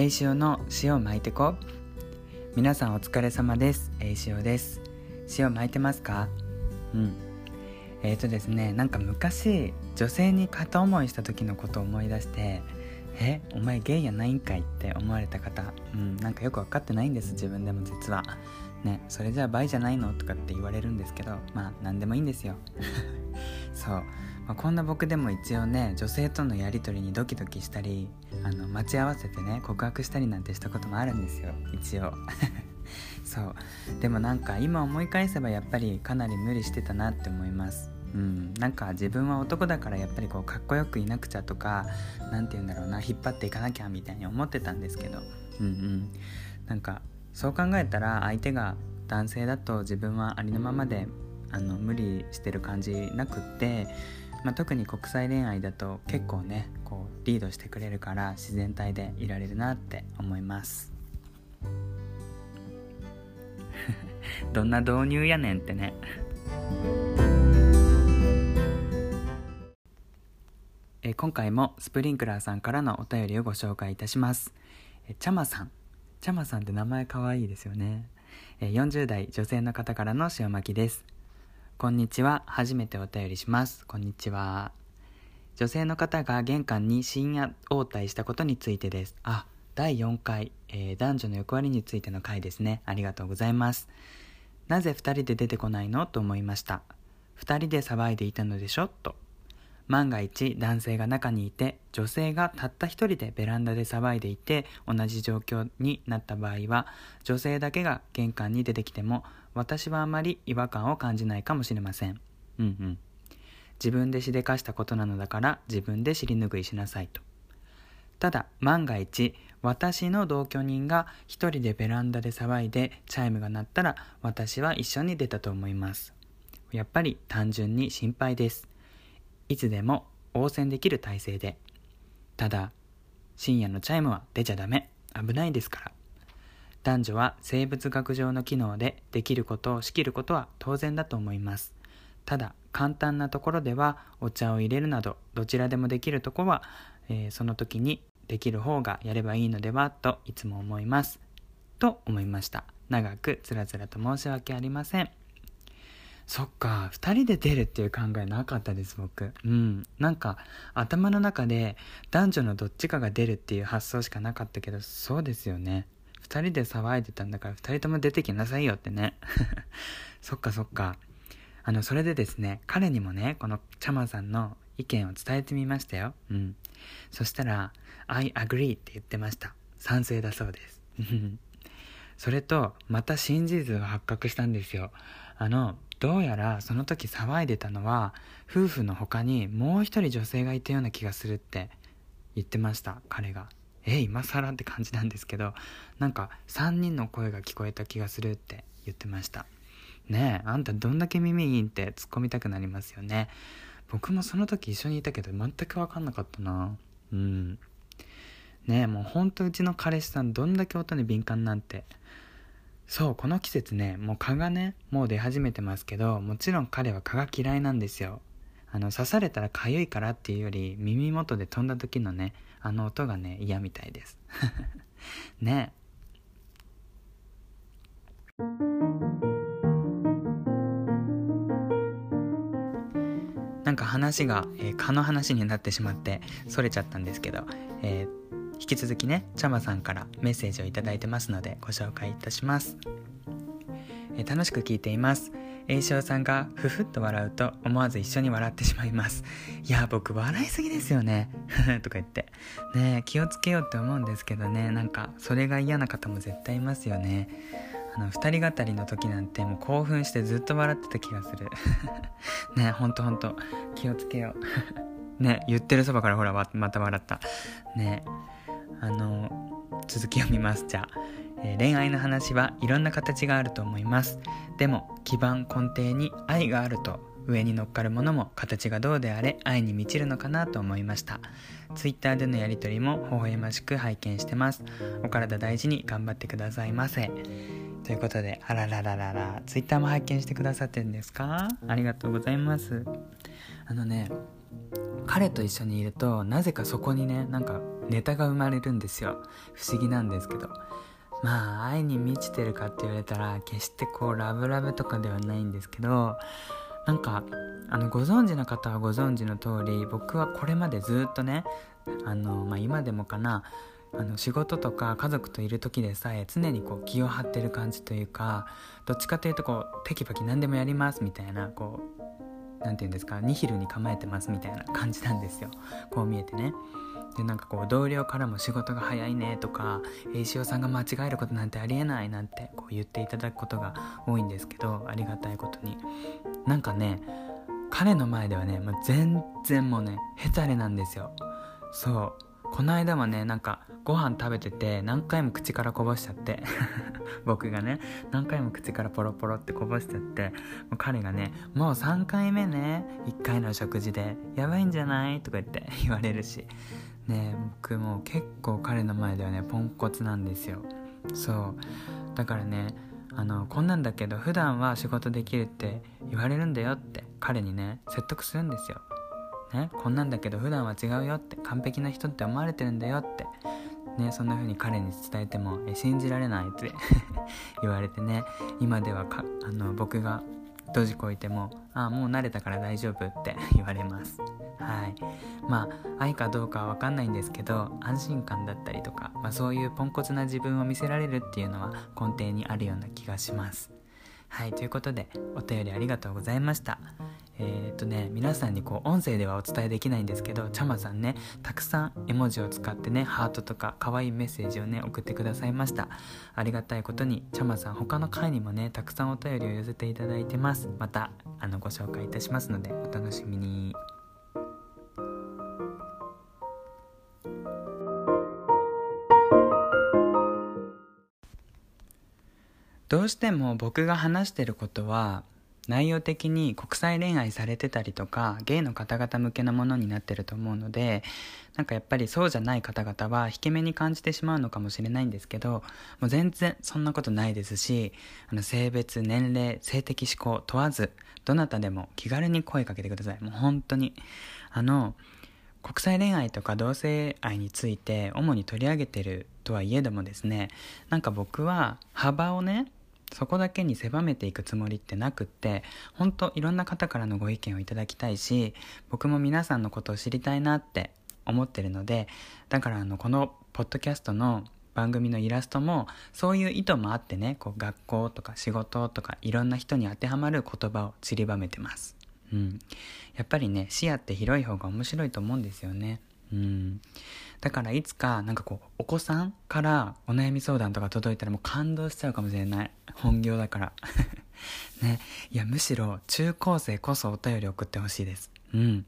栄潮の塩を巻いてこ皆さんお疲れ様です。栄潮です。塩巻いてますか？うん。えーとですねなんか昔女性に片思いした時のことを思い出してえお前ゲイやないんかいって思われた方うんなんかよく分かってないんです自分でも実は。ねそれじゃあ倍じゃないの？とかって言われるんですけどまあ何でもいいんですよ。そう、まあ、こんな僕でも一応ね女性とのやり取りにドキドキしたりあの待ち合わせてね告白したりなんてしたこともあるんですよ。一応。そう。でもなんか今思い返せばやっぱりかなり無理してたなって思います。うん、なんか自分は男だからやっぱりこうかっこよくいなくちゃとか何て言うんだろうな引っ張っていかなきゃみたいに思ってたんですけど。うんうん。なんかそう考えたら相手が男性だと自分はありのままであの無理してる感じなくって、まあ、特に国際恋愛だと結構ねこうリードしてくれるから自然体でいられるなって思います。どんな導入やねんってね。え今回もスプリンクラーさんからのお便りをご紹介いたします。えちゃまさん。ちゃまさんって名前かわいいですよね。40代女性の方からの塩巻きです。こんにちは。初めてお便りします。こんにちは。女性の方が玄関に深夜応対したことについてです。あ第4回、えー、男女の役割についての回ですね。ありがとうございます。なぜ2人で出てこないの？と思いました。2人で騒いでいたのでしょ？と。万が一男性が中にいて女性がたった一人でベランダで騒いでいて同じ状況になった場合は女性だけが玄関に出てきても私はあまり違和感を感じないかもしれません。うんうん。自分でしでかしたことなのだから自分で尻拭いしなさいと。ただ万が一私の同居人が一人でベランダで騒いでチャイムが鳴ったら私は一緒に出たと思います。やっぱり単純に心配です。いつでも応戦できる体制で。ただ深夜のチャイムは出ちゃダメ。危ないですから。男女は生物学上の機能でできることを仕切ることは当然だと思いますただ簡単なところではお茶を入れるなどどちらでもできるとこは、えー、その時にできる方がやればいいのではといつも思いますと思いました長くつらつらと申し訳ありませんそっか、二人で出るっていう考えなかったです、僕。うん。なんか、頭の中で男女のどっちかが出るっていう発想しかなかったけど、そうですよね。二人で騒いでたんだから二人とも出てきなさいよってね。そっかそっか。あの、それでですね、彼にもね、このチャマさんの意見を伝えてみましたよ。うん。そしたら、I agree って言ってました。賛成だそうです。それと、また真実が発覚したんですよ。あの、どうやらその時騒いでたのは夫婦の他にもう一人女性がいたような気がするって言ってました彼がえ今更って感じなんですけどなんか3人の声が聞こえた気がするって言ってました。ねえあんたどんだけ耳いいって突っ込みたくなりますよね。僕もその時一緒にいたけど全く分かんなかったな。うん。ねえもうほんとうちの彼氏さんどんだけ音に敏感なんて。そう、この季節ね、もう蚊がね、もう出始めてますけど、もちろん彼は蚊が嫌いなんですよ。あの、刺されたら痒いからっていうより、耳元で飛んだ時のね、あの音がね、嫌みたいです。ね。なんか話が、えー、蚊の話になってしまって、それちゃったんですけど、えー引き続きねちゃまさんからメッセージを頂いてますのでご紹介いたします、え楽しく聞いています。栄翔さんがふふっと笑うと思わず一緒に笑ってしまいます。いや僕笑いすぎですよね。とか言って。ね気をつけようって思うんですけどね。なんかそれが嫌な方も絶対いますよね。あの二人語りの時なんてもう興奮してずっと笑ってた気がする。ねほんとほんと。気をつけよう。ね言ってるそばからほらまた笑った。ねあの続き読みます。じゃあ、恋愛の話はいろんな形があると思います。でも基盤根底に愛があると上に乗っかるものも形がどうであれ愛に満ちるのかなと思いました。ツイッターでのやりとりも微笑ましく拝見してます。お体大事に頑張ってくださいませ。ということであらららららツイッターも拝見してくださってるんですか？ありがとうございます。あのね彼と一緒にいるとなぜかそこにねなんかネタが生まれるんですよ。不思議なんですけど。まあ愛に満ちてるかって言われたら決してこうラブラブとかではないんですけどなんかあのご存知の方はご存知の通り僕はこれまでずっとねあの、まあ、今でもかなあの仕事とか家族といる時でさえ常にこう気を張ってる感じというかどっちかというとこうテキパキ何でもやりますみたいなこう何て言うんですかニヒルに構えてますみたいな感じなんですよ。こう見えてね。でなんかこう同僚からも仕事が早いねとか石尾さんが間違えることなんてありえないなんてこう言っていただくことが多いんですけどありがたいことに。なんかね彼の前ではねもう全然もうねヘタレなんですよ。そう。この間はねなんかご飯食べてて何回も口からこぼしちゃって 僕がね何回も口からポロポロってこぼしちゃってもう彼がね「もう3回目ね1回の食事でやばいんじゃない?」とか言って言われるし。ね僕も結構彼の前ではねポンコツなんですよ。そう。だからねあのこんなんだけど普段は仕事できるって言われるんだよって彼にね説得するんですよ。ね、こんなんだけど普段は違うよって完璧な人って思われてるんだよってね、そんな風に彼に伝えてもえ信じられないって 言われてね今ではかあの僕が閉じこいても「ああもう慣れたから大丈夫」って 言われます。はい。まあ愛かどうかは分かんないんですけど安心感だったりとか、まあ、そういうポンコツな自分を見せられるっていうのは根底にあるような気がします。はい。ということでお便りありがとうございました。えー、っとね皆さんにこう音声ではお伝えできないんですけどちゃまさんねたくさん絵文字を使ってねハートとか可愛いメッセージをね送ってくださいました。ありがたいことにちゃまさん他の回にもねたくさんお便りを寄せていただいてます。またあのご紹介いたしますのでお楽しみに。どうしても僕が話してることは内容的に国際恋愛されてたりとかゲイの方々向けのものになってると思うのでなんかやっぱりそうじゃない方々は引け目に感じてしまうのかもしれないんですけどもう全然そんなことないですしあの性別年齢性的指向問わずどなたでも気軽に声かけてください。もう本当に。あの国際恋愛とか同性愛について主に取り上げてるとはいえどもですねなんか僕は幅をねそこだけに狭めていくつもりってなくって本当いろんな方からのご意見をいただきたいし僕も皆さんのことを知りたいなって思ってるのでだからあのこのポッドキャストの番組のイラストもそういう意図もあってねこう学校とか仕事とかいろんな人に当てはまる言葉を散りばめてます、うん、やっぱりね視野って広い方が面白いと思うんですよね。うん。だからいつかなんかこうお子さんからお悩み相談とか届いたらもう感動しちゃうかもしれない。本業だから。ね。いやむしろ中高生こそお便り送ってほしいです。うん。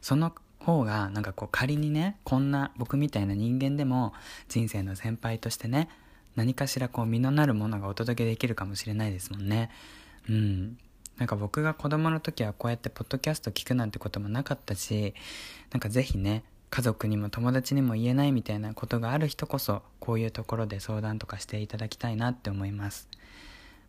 その方がなんかこう仮にねこんな僕みたいな人間でも人生の先輩としてね何かしらこう実のなるものがお届けできるかもしれないですもんね。うん。なんか僕が子供の時はこうやってポッドキャスト聞くなんてこともなかったしなんかぜひね家族にも友達にも言えないみたいなことがある人こそこういうところで相談とかしていただきたいなって思います。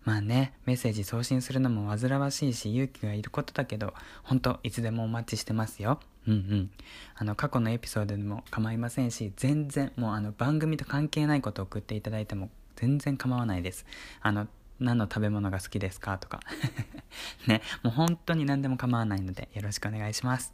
まあねメッセージ送信するのも煩わしいし勇気がいることだけど本当いつでもお待ちしてますよ。うんうん。あの過去のエピソードでも構いませんし全然もうあの番組と関係ないことを送っていただいても全然構わないです。あの何の食べ物が好きですかとか。ねもう本当に何でも構わないのでよろしくお願いします。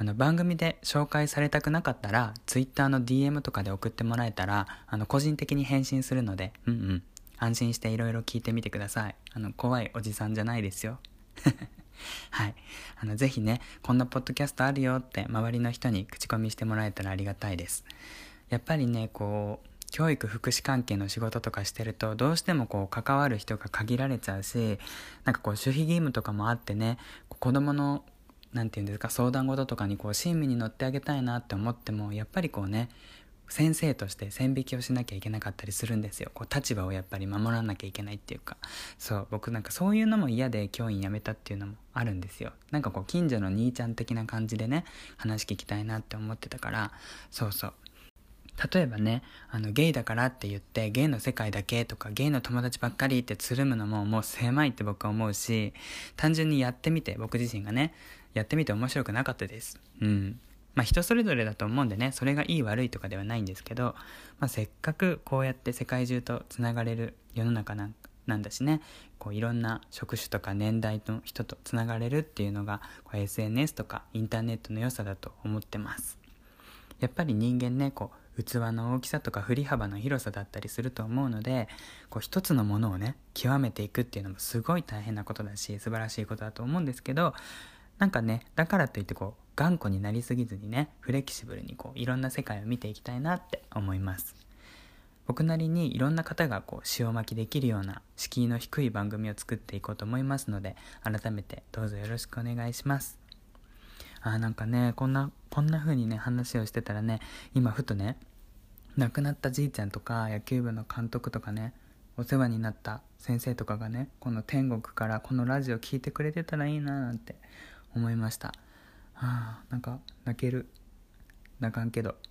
あの番組で紹介されたくなかったら Twitter の DM とかで送ってもらえたらあの個人的に返信するのでうんうん。安心していろいろ聞いてみてください。あの怖いおじさんじゃないですよ。はい。あのぜひねこんなポッドキャストあるよって周りの人に口コミしてもらえたらありがたいです。やっぱりねこう教育福祉関係の仕事とかしてるとどうしてもこう関わる人が限られちゃうしなんかこう守秘義務とかもあってね子供の何て言うんですか相談事とかにこう親身に乗ってあげたいなって思ってもやっぱりこうね先生として線引きをしなきゃいけなかったりするんですよ。こう立場をやっぱり守らなきゃいけないっていうか。そう僕なんかそういうのも嫌で教員辞めたっていうのもあるんですよ。なんかこう近所の兄ちゃん的な感じでね話聞きたいなって思ってたから。そうそう。例えばねあのゲイだからって言ってゲイの世界だけとかゲイの友達ばっかりってつるむのももう狭いって僕は思うし単純にやってみて僕自身がねやってみて面白くなかったです。うん。まあ人それぞれだと思うんでねそれがいい悪いとかではないんですけど、まあ、せっかくこうやって世界中とつながれる世の中なんなんだしねこういろんな職種とか年代の人とつながれるっていうのがこう SNS とかインターネットの良さだと思ってます。やっぱり人間ねこう器の大きさとか振り幅の広さだったりすると思うのでこう一つのものをね極めていくっていうのもすごい大変なことだし素晴らしいことだと思うんですけどなんかねだからといってこう頑固になりすぎずにねフレキシブルにこういろんな世界を見ていきたいなって思います。僕なりにいろんな方がこう塩巻きできるような敷居の低い番組を作っていこうと思いますので改めてどうぞよろしくお願いします。あーなんかねこんなこんな風にね話をしてたらね今ふとね亡くなったじいちゃんとか野球部の監督とかねお世話になった先生とかがねこの天国からこのラジオ聴いてくれてたらいいななんて思いました。あなんか泣ける。泣かんけど。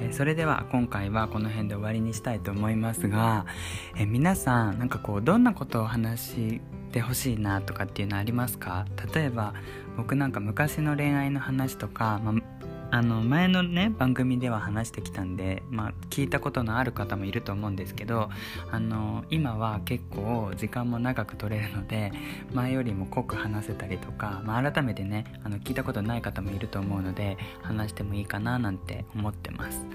えそれでは今回はこの辺で終わりにしたいと思いますがえ皆さんなんかこうどんなことを話してほしいなとかっていうのありますか？例えば僕なんか昔の恋愛の話とか、まあの前のね番組では話してきたんで、まあ、聞いたことのある方もいると思うんですけどあの今は結構時間も長く取れるので前よりも濃く話せたりとか、まあ、改めてねあの聞いたことない方もいると思うので話してもいいかななんて思ってます。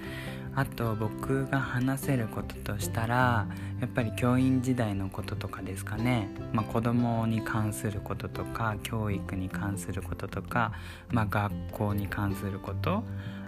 あと僕が話せることとしたらやっぱり教員時代のこととかですかね、まあ、子供に関することとか教育に関することとか、まあ、学校に関すること。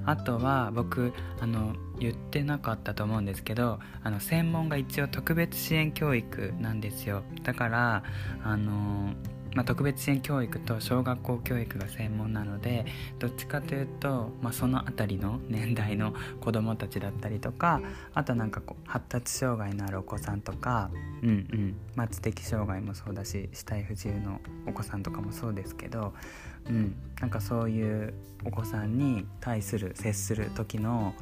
あとは僕あの言ってなかったと思うんですけどあの専門が一応特別支援教育なんですよ。だからあのまあ、特別支援教育と小学校教育が専門なのでどっちかというと、まあ、その辺りの年代の子どもたちだったりとかあとなんかこう発達障害のあるお子さんとか、うんうんまあ、知的障害もそうだし肢体不自由のお子さんとかもそうですけど、うん、なんかそういうお子さんに対する接する時の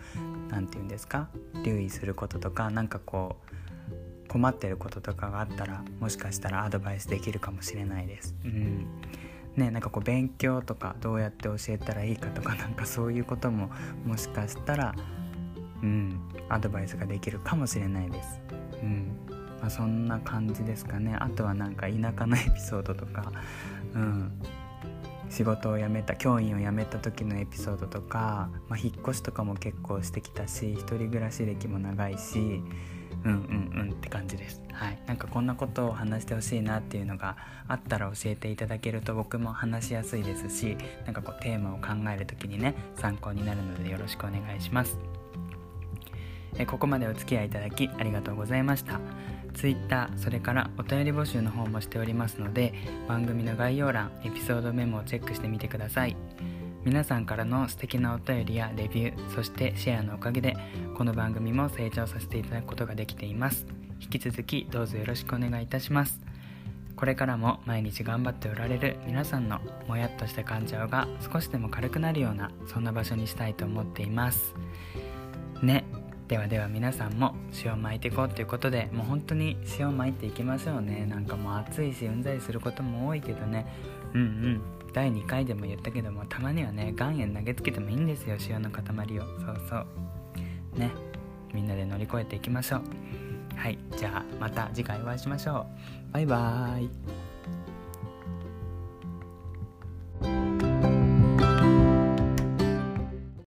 何て言うんですか留意することとかなんかこう困ってることとかがあったらもしかしたらアドバイスできるかもしれないです。うんね、なんかこう勉強とかどうやって教えたらいいかとか なんかそういうことももしかしたら、うん、アドバイスができるかもしれないです。うんまあ、そんな感じですかねあとはなんか田舎のエピソードとか、うん、仕事を辞めた教員を辞めた時のエピソードとか、まあ、引っ越しとかも結構してきたし一人暮らし歴も長いしうんうんうん。って感じです。はい。なんかこんなことを話してほしいなっていうのがあったら教えていただけると僕も話しやすいですしなんかこうテーマを考える時にね参考になるのでよろしくお願いします。えここまでお付き合いいただきありがとうございました。Twitter それからお便り募集の方もしておりますので番組の概要欄エピソードメモをチェックしてみてください。皆さんからの素敵なお便りやレビューそしてシェアのおかげでこの番組も成長させていただくことができています。引き続きどうぞよろしくお願いいたします。これからも毎日頑張っておられる皆さんのもやっとした感情が少しでも軽くなるようなそんな場所にしたいと思っています。ね。ではでは皆さんも塩を巻いていこうということでもう本当に塩巻いていきましょうね。なんかもう暑いしうんざりすることも多いけどね。うんうん。第2回でも言ったけどもたまにはね岩塩投げつけてもいいんですよ塩の塊を。そうそう。ね。みんなで乗り越えていきましょう。はい。じゃあまた次回お会いしましょう。バイバーイ。